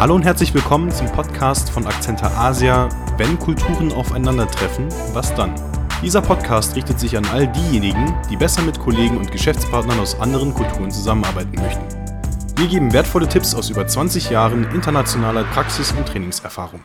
Hallo und herzlich willkommen zum Podcast von Akzenter Asia. Wenn Kulturen aufeinandertreffen, was dann? Dieser Podcast richtet sich an all diejenigen, die besser mit Kollegen und Geschäftspartnern aus anderen Kulturen zusammenarbeiten möchten. Wir geben wertvolle Tipps aus über 20 Jahren internationaler Praxis- und Trainingserfahrung.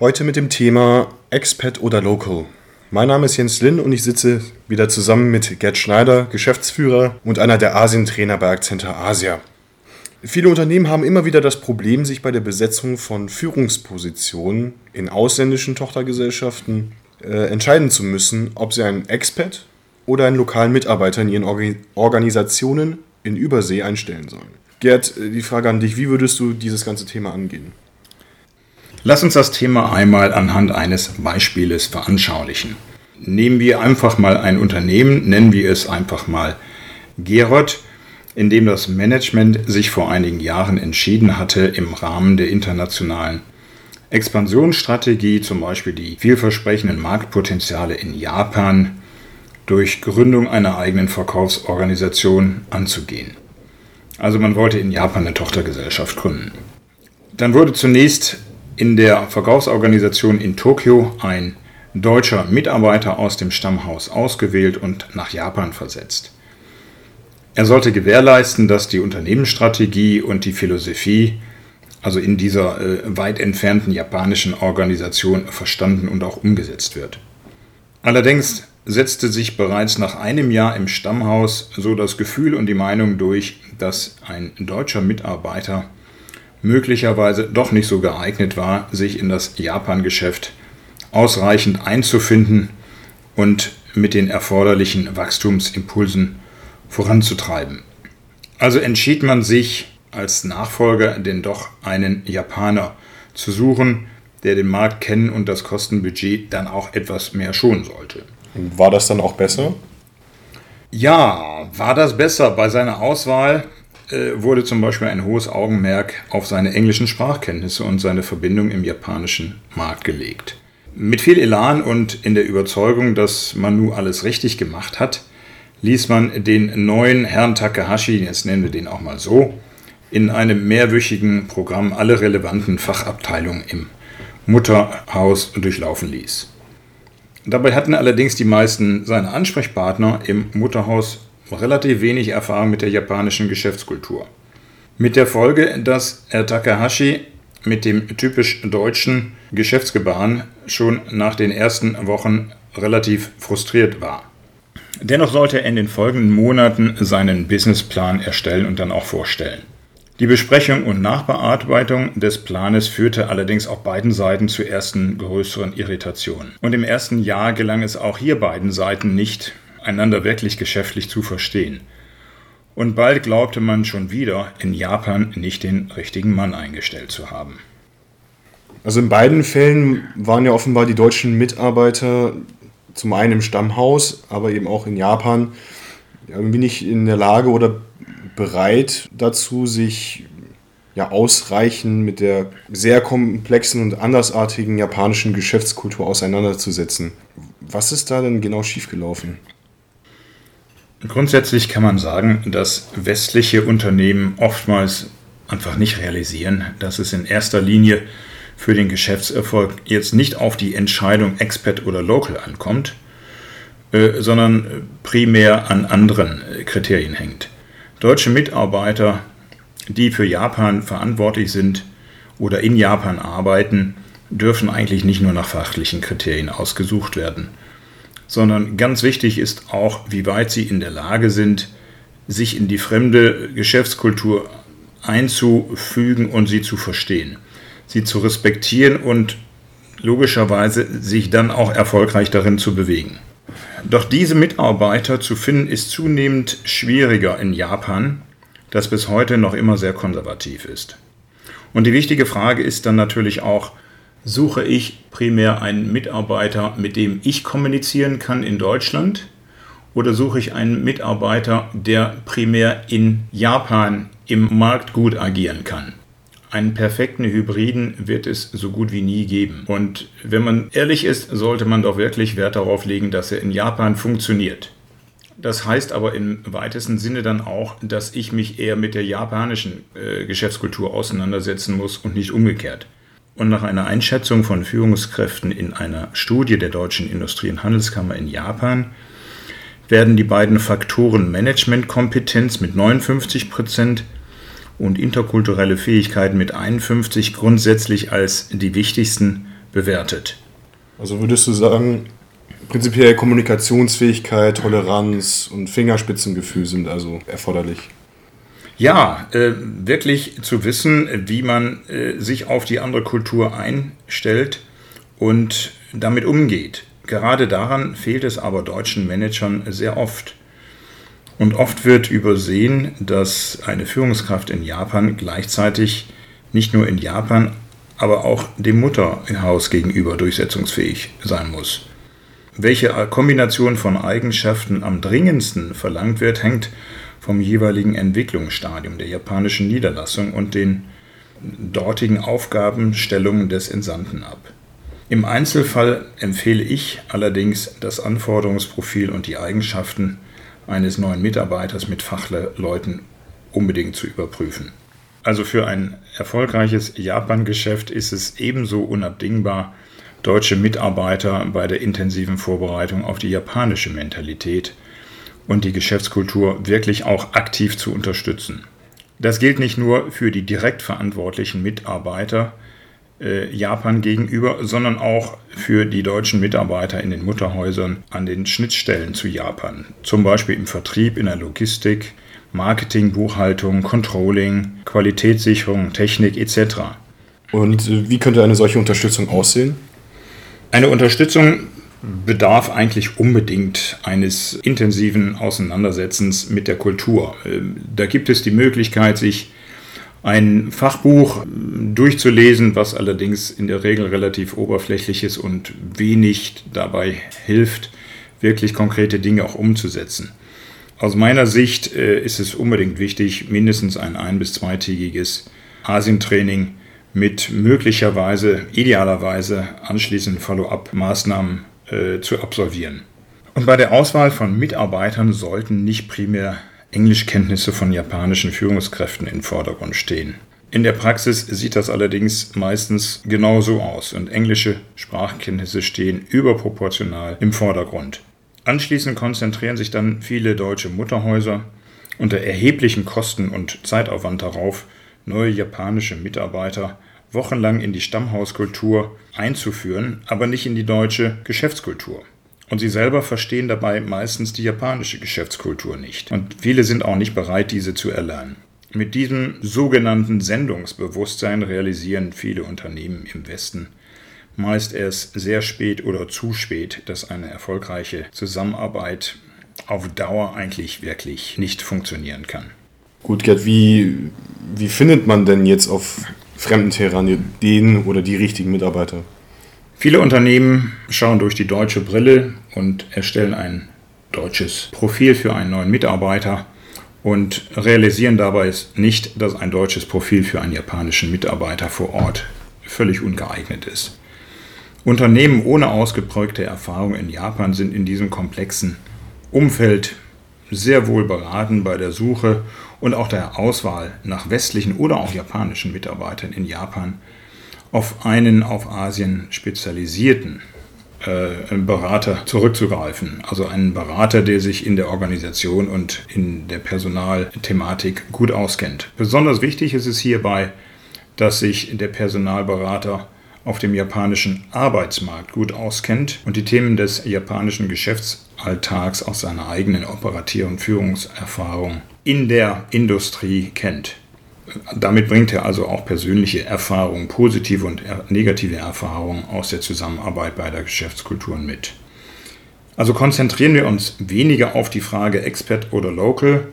Heute mit dem Thema Expat oder Local. Mein Name ist Jens Lin und ich sitze wieder zusammen mit Gerd Schneider, Geschäftsführer und einer der Asientrainer bei Akzenter Asia. Viele Unternehmen haben immer wieder das Problem, sich bei der Besetzung von Führungspositionen in ausländischen Tochtergesellschaften äh, entscheiden zu müssen, ob sie einen Expat oder einen lokalen Mitarbeiter in ihren Organ Organisationen in Übersee einstellen sollen. Gerd, äh, die Frage an dich, wie würdest du dieses ganze Thema angehen? Lass uns das Thema einmal anhand eines Beispieles veranschaulichen. Nehmen wir einfach mal ein Unternehmen, nennen wir es einfach mal Gerot, in dem das Management sich vor einigen Jahren entschieden hatte, im Rahmen der internationalen Expansionsstrategie, zum Beispiel die vielversprechenden Marktpotenziale in Japan, durch Gründung einer eigenen Verkaufsorganisation anzugehen. Also man wollte in Japan eine Tochtergesellschaft gründen. Dann wurde zunächst in der Verkaufsorganisation in Tokio ein deutscher Mitarbeiter aus dem Stammhaus ausgewählt und nach Japan versetzt. Er sollte gewährleisten, dass die Unternehmensstrategie und die Philosophie also in dieser äh, weit entfernten japanischen Organisation verstanden und auch umgesetzt wird. Allerdings setzte sich bereits nach einem Jahr im Stammhaus so das Gefühl und die Meinung durch, dass ein deutscher Mitarbeiter möglicherweise doch nicht so geeignet war, sich in das Japan-Geschäft ausreichend einzufinden und mit den erforderlichen Wachstumsimpulsen voranzutreiben. Also entschied man sich als Nachfolger denn doch einen Japaner zu suchen, der den Markt kennen und das Kostenbudget dann auch etwas mehr schonen sollte. War das dann auch besser? Ja, war das besser. Bei seiner Auswahl äh, wurde zum Beispiel ein hohes Augenmerk auf seine englischen Sprachkenntnisse und seine Verbindung im japanischen Markt gelegt. Mit viel Elan und in der Überzeugung, dass man nun alles richtig gemacht hat, ließ man den neuen Herrn Takahashi, jetzt nennen wir den auch mal so, in einem mehrwöchigen Programm alle relevanten Fachabteilungen im Mutterhaus durchlaufen ließ. Dabei hatten allerdings die meisten seiner Ansprechpartner im Mutterhaus relativ wenig Erfahrung mit der japanischen Geschäftskultur. Mit der Folge, dass er Takahashi mit dem typisch deutschen Geschäftsgebaren schon nach den ersten Wochen relativ frustriert war. Dennoch sollte er in den folgenden Monaten seinen Businessplan erstellen und dann auch vorstellen. Die Besprechung und Nachbearbeitung des Planes führte allerdings auf beiden Seiten zu ersten größeren Irritationen. Und im ersten Jahr gelang es auch hier beiden Seiten nicht, einander wirklich geschäftlich zu verstehen. Und bald glaubte man schon wieder, in Japan nicht den richtigen Mann eingestellt zu haben. Also in beiden Fällen waren ja offenbar die deutschen Mitarbeiter zum einen im Stammhaus, aber eben auch in Japan irgendwie nicht in der Lage oder bereit dazu, sich ja ausreichend mit der sehr komplexen und andersartigen japanischen Geschäftskultur auseinanderzusetzen. Was ist da denn genau schiefgelaufen? Grundsätzlich kann man sagen, dass westliche Unternehmen oftmals einfach nicht realisieren, dass es in erster Linie für den Geschäftserfolg jetzt nicht auf die Entscheidung Expat oder Local ankommt, äh, sondern primär an anderen Kriterien hängt. Deutsche Mitarbeiter, die für Japan verantwortlich sind oder in Japan arbeiten, dürfen eigentlich nicht nur nach fachlichen Kriterien ausgesucht werden sondern ganz wichtig ist auch, wie weit sie in der Lage sind, sich in die fremde Geschäftskultur einzufügen und sie zu verstehen, sie zu respektieren und logischerweise sich dann auch erfolgreich darin zu bewegen. Doch diese Mitarbeiter zu finden ist zunehmend schwieriger in Japan, das bis heute noch immer sehr konservativ ist. Und die wichtige Frage ist dann natürlich auch, suche ich primär einen Mitarbeiter, mit dem ich kommunizieren kann in Deutschland? Oder suche ich einen Mitarbeiter, der primär in Japan im Markt gut agieren kann? Einen perfekten Hybriden wird es so gut wie nie geben. Und wenn man ehrlich ist, sollte man doch wirklich Wert darauf legen, dass er in Japan funktioniert. Das heißt aber im weitesten Sinne dann auch, dass ich mich eher mit der japanischen äh, Geschäftskultur auseinandersetzen muss und nicht umgekehrt. Und nach einer Einschätzung von Führungskräften in einer Studie der Deutschen Industrie- und Handelskammer in Japan werden die beiden Faktoren Managementkompetenz mit 59 Prozent und interkulturelle Fähigkeiten mit 51 grundsätzlich als die wichtigsten bewertet. Also würdest du sagen, prinzipiell Kommunikationsfähigkeit, Toleranz und Fingerspitzengefühl sind also erforderlich? Ja, äh, wirklich zu wissen, wie man äh, sich auf die andere Kultur einstellt und damit umgeht. Gerade daran fehlt es aber deutschen Managern sehr oft. Und oft wird übersehen, dass eine Führungskraft in Japan gleichzeitig nicht nur in Japan, aber auch dem Mutterhaus gegenüber durchsetzungsfähig sein muss. Welche Kombination von Eigenschaften am dringendsten verlangt wird, hängt vom jeweiligen Entwicklungsstadium der japanischen Niederlassung und den dortigen Aufgabenstellungen des Entsandten ab. Im Einzelfall empfehle ich allerdings das Anforderungsprofil und die Eigenschaften eines neuen Mitarbeiters mit Fachleuten unbedingt zu überprüfen. Also für ein erfolgreiches Japan-Geschäft ist es ebenso unabdingbar, deutsche Mitarbeiter bei der intensiven Vorbereitung auf die japanische Mentalität und die Geschäftskultur wirklich auch aktiv zu unterstützen. Das gilt nicht nur für die direkt verantwortlichen Mitarbeiter äh, Japan gegenüber, sondern auch für die deutschen Mitarbeiter in den Mutterhäusern an den Schnittstellen zu Japan, zum Beispiel im Vertrieb, in der Logistik, Marketing, Buchhaltung, Controlling, Qualitätssicherung, Technik etc. Und äh, wie könnte eine solche Unterstützung aussehen? Eine Unterstützung bedarf eigentlich unbedingt eines intensiven Auseinandersetzens mit der Kultur. Ähm, da gibt es die Möglichkeit, sich ein Fachbuch durchzulesen, was allerdings in der Regel relativ oberflächlich ist und wenig dabei hilft, wirklich konkrete Dinge auch umzusetzen. Aus meiner Sicht äh, ist es unbedingt wichtig, mindestens ein ein- bis zweitägiges Asientraining mit möglicherweise, idealerweise anschließenden Follow-up-Maßnahmen äh, zu absolvieren. Und bei der Auswahl von Mitarbeitern sollten nicht primär Englischkenntnisse von japanischen Führungskräften im Vordergrund stehen. In der Praxis sieht das allerdings meistens genauso aus und englische Sprachkenntnisse stehen überproportional im Vordergrund. Anschließend konzentrieren sich dann viele deutsche Mutterhäuser unter erheblichen Kosten und Zeitaufwand darauf, neue japanische Mitarbeiter wochenlang in die Stammhauskultur einzuführen, aber nicht in die deutsche Geschäftskultur. Und sie selber verstehen dabei meistens die japanische Geschäftskultur nicht. Und viele sind auch nicht bereit, diese zu erlernen. Mit diesem sogenannten Sendungsbewusstsein realisieren viele Unternehmen im Westen meist erst sehr spät oder zu spät, dass eine erfolgreiche Zusammenarbeit auf Dauer eigentlich wirklich nicht funktionieren kann. Gut, Gerd, wie, wie findet man denn jetzt auf fremden Terrain den oder die richtigen Mitarbeiter? Viele Unternehmen schauen durch die deutsche Brille und erstellen ein deutsches Profil für einen neuen Mitarbeiter und realisieren dabei nicht, dass ein deutsches Profil für einen japanischen Mitarbeiter vor Ort völlig ungeeignet ist. Unternehmen ohne ausgeprägte Erfahrung in Japan sind in diesem komplexen Umfeld sehr wohl beraten bei der Suche und auch der Auswahl nach westlichen oder auch japanischen Mitarbeitern in Japan auf einen auf Asien spezialisierten äh, Berater zurückzugreifen. Also einen Berater, der sich in der Organisation und in der Personalthematik gut auskennt. Besonders wichtig ist es hierbei, dass sich der Personalberater auf dem japanischen Arbeitsmarkt gut auskennt und die Themen des japanischen Geschäftsalltags aus seiner eigenen operativen Führungserfahrung in der Industrie kennt. Damit bringt er also auch persönliche Erfahrungen, positive und negative Erfahrungen aus der Zusammenarbeit bei der Geschäftskultur mit. Also konzentrieren wir uns weniger auf die Frage Expert oder Local,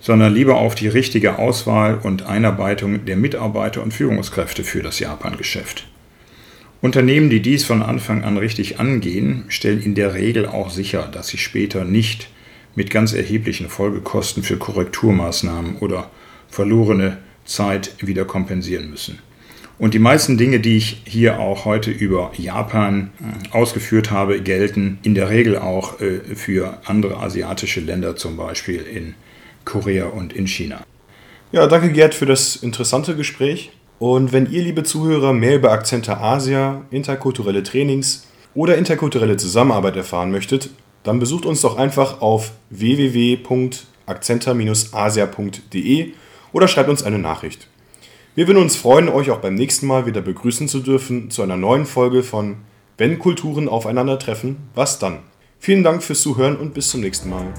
sondern lieber auf die richtige Auswahl und Einarbeitung der Mitarbeiter und Führungskräfte für das Japan-Geschäft. Unternehmen, die dies von Anfang an richtig angehen, stellen in der Regel auch sicher, dass sie später nicht mit ganz erheblichen Folgekosten für Korrekturmaßnahmen oder verlorene Zeit wieder kompensieren müssen. Und die meisten Dinge, die ich hier auch heute über Japan äh, ausgeführt habe, gelten in der Regel auch äh, für andere asiatische Länder, zum Beispiel in Korea und in China. Ja, danke Gerd für das interessante Gespräch. Und wenn ihr, liebe Zuhörer, mehr über Akzente Asia, interkulturelle Trainings oder interkulturelle Zusammenarbeit erfahren möchtet, dann besucht uns doch einfach auf www.akzenter-asia.de oder schreibt uns eine Nachricht. Wir würden uns freuen, euch auch beim nächsten Mal wieder begrüßen zu dürfen zu einer neuen Folge von Wenn Kulturen aufeinandertreffen, was dann? Vielen Dank fürs Zuhören und bis zum nächsten Mal.